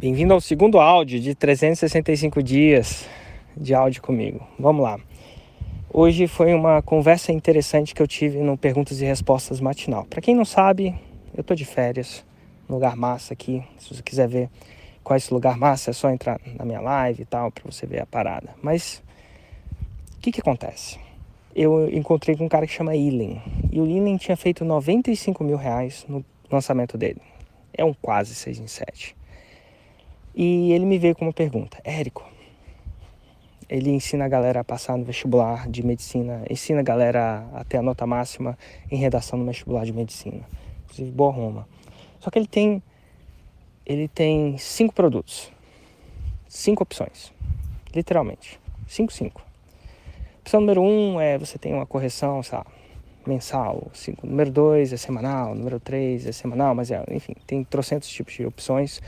Bem-vindo ao segundo áudio de 365 dias de áudio comigo. Vamos lá. Hoje foi uma conversa interessante que eu tive no Perguntas e Respostas matinal. Para quem não sabe, eu tô de férias, lugar massa aqui. Se você quiser ver qual é esse lugar massa, é só entrar na minha live e tal para você ver a parada. Mas o que que acontece? Eu encontrei com um cara que chama Ilen. E o Ilen tinha feito 95 mil reais no lançamento dele. É um quase 6 em 7. E ele me veio com uma pergunta: Érico, ele ensina a galera a passar no vestibular de medicina, ensina a galera a ter a nota máxima em redação no vestibular de medicina, inclusive boa Roma. Só que ele tem ele tem cinco produtos, cinco opções, literalmente, cinco cinco. Opção número um é você tem uma correção, sabe, mensal. Cinco. Número dois é semanal, número três é semanal, mas é, enfim, tem trocentos tipos de opções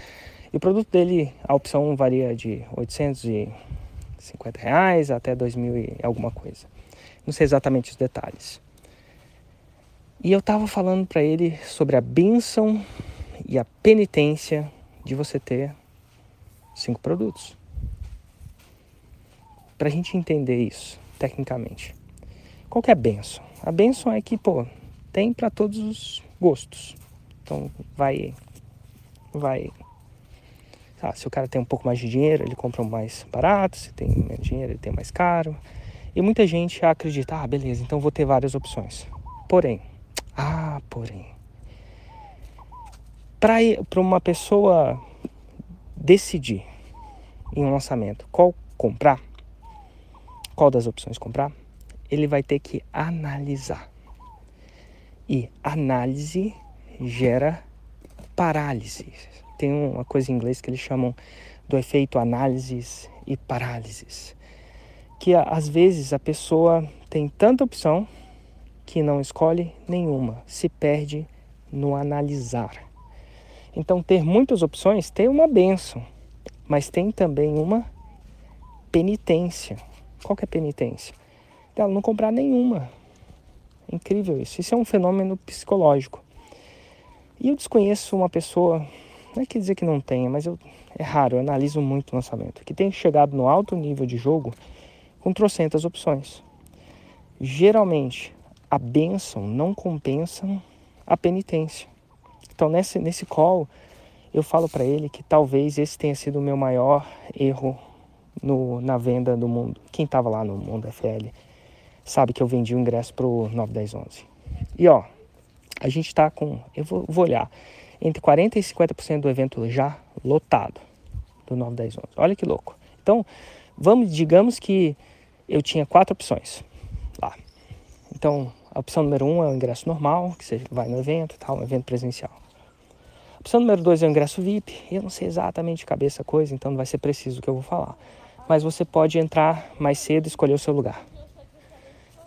e o produto dele, a opção varia de 850 reais até 2 mil e alguma coisa. Não sei exatamente os detalhes. E eu estava falando para ele sobre a bênção e a penitência de você ter cinco produtos. Para a gente entender isso tecnicamente. Qual que é a benção? A benção é que, pô, tem para todos os gostos. Então vai vai ah, se o cara tem um pouco mais de dinheiro, ele compra mais barato, se tem menos dinheiro, ele tem mais caro. E muita gente acredita, ah, beleza, então vou ter várias opções. Porém, ah, porém, para uma pessoa decidir em um lançamento qual comprar, qual das opções comprar, ele vai ter que analisar. E análise gera parálise tem uma coisa em inglês que eles chamam do efeito análises e parálises. Que às vezes a pessoa tem tanta opção que não escolhe nenhuma, se perde no analisar. Então, ter muitas opções tem uma benção, mas tem também uma penitência. Qual que é a penitência? Ela não comprar nenhuma. É incrível isso. Isso é um fenômeno psicológico. E eu desconheço uma pessoa não é que dizer que não tenha, mas eu, é raro, eu analiso muito o lançamento, que tem chegado no alto nível de jogo com trocentas opções. Geralmente, a bênção não compensa a penitência. Então, nesse, nesse call, eu falo para ele que talvez esse tenha sido o meu maior erro no, na venda do mundo. Quem estava lá no Mundo FL sabe que eu vendi o ingresso para o 91011. E ó, a gente está com. Eu vou, vou olhar entre 40% e 50% do evento já lotado do 9, 10, 11. Olha que louco. Então, vamos, digamos que eu tinha quatro opções lá. Então, a opção número um é o ingresso normal, que você vai no evento, tal, um evento presencial. A opção número dois é o ingresso VIP. Eu não sei exatamente de cabeça a coisa, então não vai ser preciso o que eu vou falar. Mas você pode entrar mais cedo e escolher o seu lugar.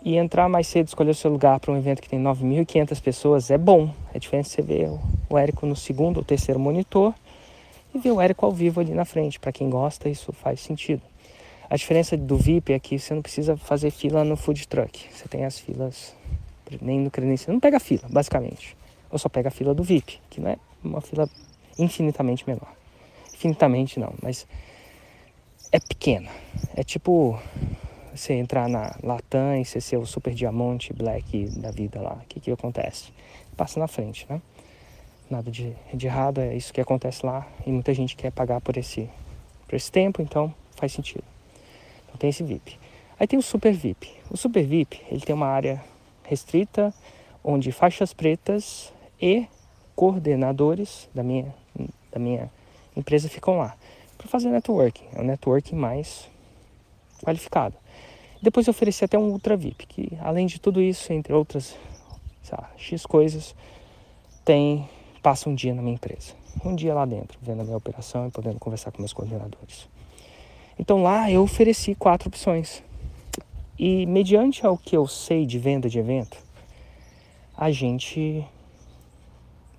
E entrar mais cedo, escolher o seu lugar para um evento que tem 9.500 pessoas é bom. É diferente você ver o Érico no segundo ou terceiro monitor e ver o Érico ao vivo ali na frente. Para quem gosta, isso faz sentido. A diferença do VIP é que você não precisa fazer fila no food truck. Você tem as filas nem no credencial. Não pega fila, basicamente. Ou só pega a fila do VIP, que não é uma fila infinitamente menor. Infinitamente não, mas é pequena. É tipo você entrar na Latam e você ser o super diamante black da vida lá, o que, que acontece? Passa na frente, né? Nada de, de errado, é isso que acontece lá e muita gente quer pagar por esse, por esse tempo, então faz sentido. Então tem esse VIP. Aí tem o Super VIP. O Super VIP, ele tem uma área restrita onde faixas pretas e coordenadores da minha, da minha empresa ficam lá para fazer networking. É o networking mais qualificado. Depois eu ofereci até um Ultra VIP, que além de tudo isso, entre outras lá, X coisas, tem passa um dia na minha empresa. Um dia lá dentro, vendo a minha operação e podendo conversar com meus coordenadores. Então lá eu ofereci quatro opções. E mediante ao que eu sei de venda de evento, a gente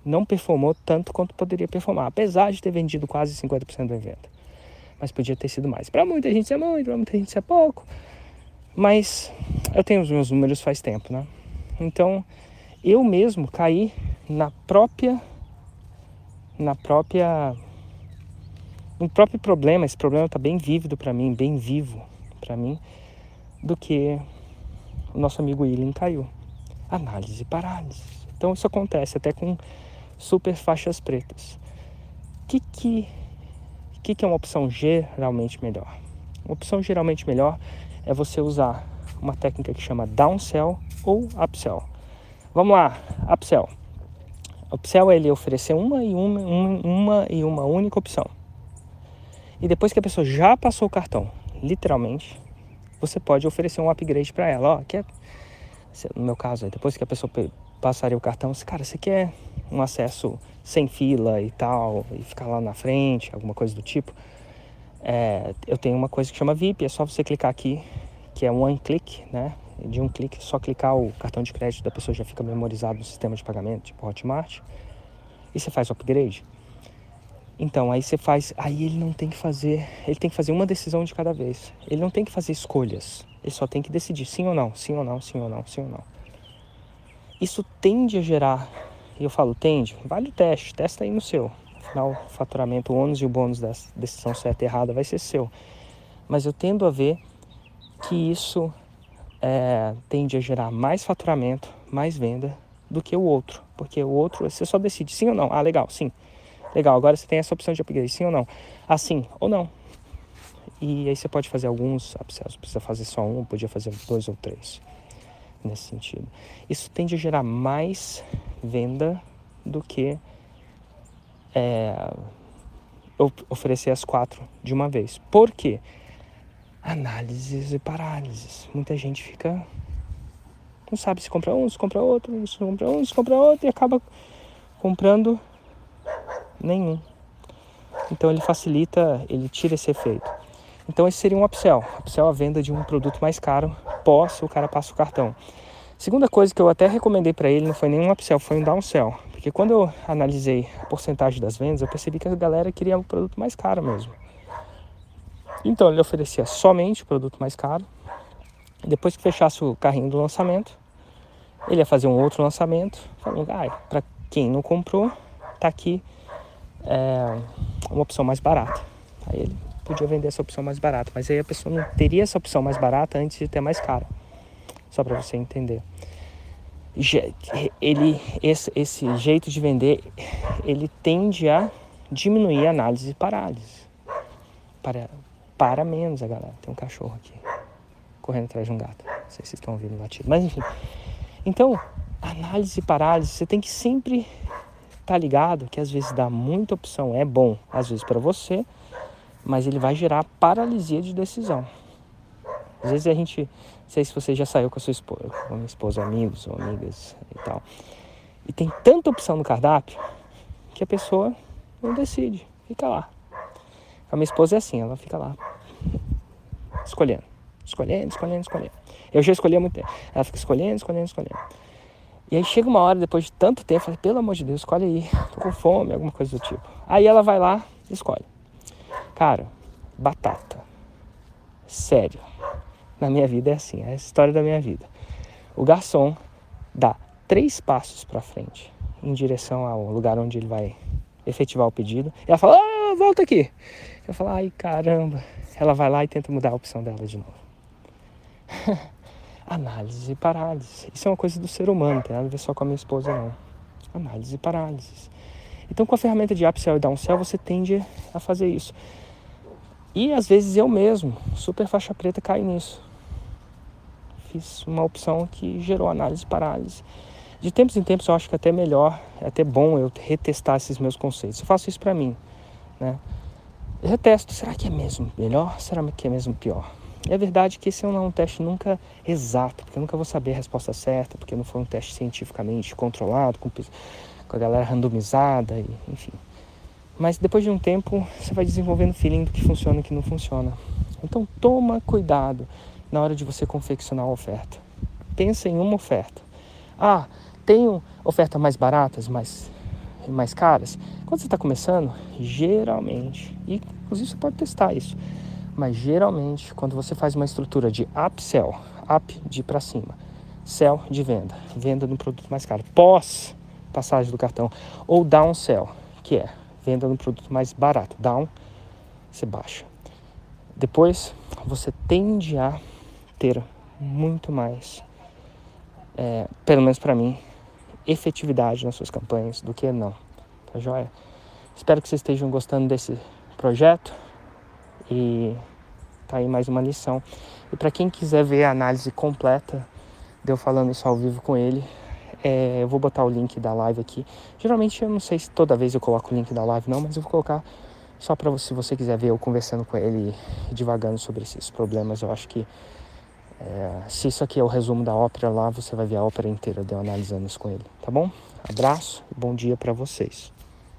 não performou tanto quanto poderia performar, apesar de ter vendido quase 50% do evento. Mas podia ter sido mais. Para muita gente isso é muito, para muita gente isso é pouco. Mas eu tenho os meus números faz tempo, né? Então eu mesmo caí na própria na própria um próprio problema, esse problema está bem vívido para mim, bem vivo para mim, do que o nosso amigo William caiu. Análise e parálise. Então isso acontece até com super faixas pretas. O que, que, que, que é uma opção geralmente melhor? Uma opção geralmente melhor é você usar uma técnica que chama downsell ou upsell. Vamos lá, upsell. Upsell é ele oferecer uma e uma, uma, uma e uma única opção. E depois que a pessoa já passou o cartão, literalmente, você pode oferecer um upgrade para ela. Ó, quer, no meu caso, depois que a pessoa passaria o cartão, cara, você quer um acesso sem fila e tal, e ficar lá na frente, alguma coisa do tipo? É, eu tenho uma coisa que chama VIP, é só você clicar aqui, que é one click, né? De um clique, só clicar o cartão de crédito da pessoa já fica memorizado no sistema de pagamento, tipo Hotmart, e você faz o upgrade. Então, aí você faz, aí ele não tem que fazer, ele tem que fazer uma decisão de cada vez. Ele não tem que fazer escolhas. Ele só tem que decidir sim ou não, sim ou não, sim ou não, sim ou não. Isso tende a gerar, e eu falo tende, vale o teste, testa aí no seu. Afinal, o faturamento, o ônus e o bônus da decisão certa e errada vai ser seu. Mas eu tendo a ver que isso é, tende a gerar mais faturamento, mais venda do que o outro. Porque o outro, você só decide sim ou não. Ah, legal, sim. Legal, agora você tem essa opção de upgrade, sim ou não? Assim ou não. E aí você pode fazer alguns upsells, precisa fazer só um, podia fazer dois ou três nesse sentido. Isso tende a gerar mais venda do que é, oferecer as quatro de uma vez. Por quê? Análises e parálises. Muita gente fica. Não sabe se compra um, se compra outro, se compra um, se compra outro e acaba comprando nenhum. Então ele facilita, ele tira esse efeito. Então esse seria um upsell. Upsell a venda de um produto mais caro, pós o cara passa o cartão. Segunda coisa que eu até recomendei para ele não foi nenhum upsell, foi um downsell. Porque quando eu analisei a porcentagem das vendas, eu percebi que a galera queria um produto mais caro mesmo. Então ele oferecia somente o produto mais caro. Depois que fechasse o carrinho do lançamento, ele ia fazer um outro lançamento, falando, ah, para quem não comprou, tá aqui é, uma opção mais barata. Aí ele podia vender essa opção mais barata, mas aí a pessoa não teria essa opção mais barata antes de ter mais cara. Só para você entender. Ele, esse, esse jeito de vender, ele tende a diminuir a análise e parálise. Para, para menos a galera. Tem um cachorro aqui correndo atrás de um gato. Não sei se estão ouvindo o latido. Mas enfim. Então, análise e parálise, você tem que sempre tá ligado que às vezes dá muita opção, é bom, às vezes para você, mas ele vai gerar paralisia de decisão. Às vezes a gente, não sei se você já saiu com a sua esposa, com a minha esposa, amigos ou amigas e tal, e tem tanta opção no cardápio que a pessoa não decide, fica lá. A minha esposa é assim, ela fica lá escolhendo, escolhendo, escolhendo, escolhendo. Eu já escolhi há muito tempo. Ela fica escolhendo, escolhendo, escolhendo. E aí chega uma hora, depois de tanto tempo, falei, pelo amor de Deus, escolhe aí, tô com fome, alguma coisa do tipo. Aí ela vai lá escolhe. Cara, batata. Sério. Na minha vida é assim, é a história da minha vida. O garçom dá três passos para frente em direção ao lugar onde ele vai efetivar o pedido. E ela fala, ah, volta aqui. Eu falo, ai caramba. Ela vai lá e tenta mudar a opção dela de novo. Análise e parálise. Isso é uma coisa do ser humano, não tem nada a ver só com a minha esposa, não. Análise e parálise. Então, com a ferramenta de upsell e downsell, você tende a fazer isso. E às vezes eu mesmo, super faixa preta, caio nisso. Uma opção que gerou análise e parálise. De tempos em tempos eu acho que é até melhor, é até bom eu retestar esses meus conceitos. Eu faço isso para mim, né? Eu retesto, será que é mesmo melhor? Será que é mesmo pior? É verdade que esse não é um teste nunca exato, porque eu nunca vou saber a resposta certa, porque não foi um teste cientificamente controlado, com, com a galera randomizada, e, enfim. Mas depois de um tempo, você vai desenvolvendo feeling do que funciona e que não funciona. Então toma cuidado na hora de você confeccionar a oferta. Pensa em uma oferta. Ah, tenho ofertas mais baratas, mais, mais caras. Quando você está começando, geralmente, e inclusive você pode testar isso mas geralmente, quando você faz uma estrutura de upsell, up de para cima, sell de venda, venda no produto mais caro, pós passagem do cartão, ou downsell, que é venda no produto mais barato, down você baixa. Depois você tende a ter muito mais, é, pelo menos para mim, efetividade nas suas campanhas do que não. Tá joia? Espero que vocês estejam gostando desse projeto e tá aí mais uma lição. E para quem quiser ver a análise completa, deu falando isso ao vivo com ele, é, eu vou botar o link da live aqui. Geralmente eu não sei se toda vez eu coloco o link da live não, mas eu vou colocar só para você, se você quiser ver eu conversando com ele e divagando sobre esses problemas. Eu acho que é, se isso aqui é o resumo da ópera lá, você vai ver a ópera inteira de eu analisando isso com ele, tá bom? Abraço e bom dia para vocês.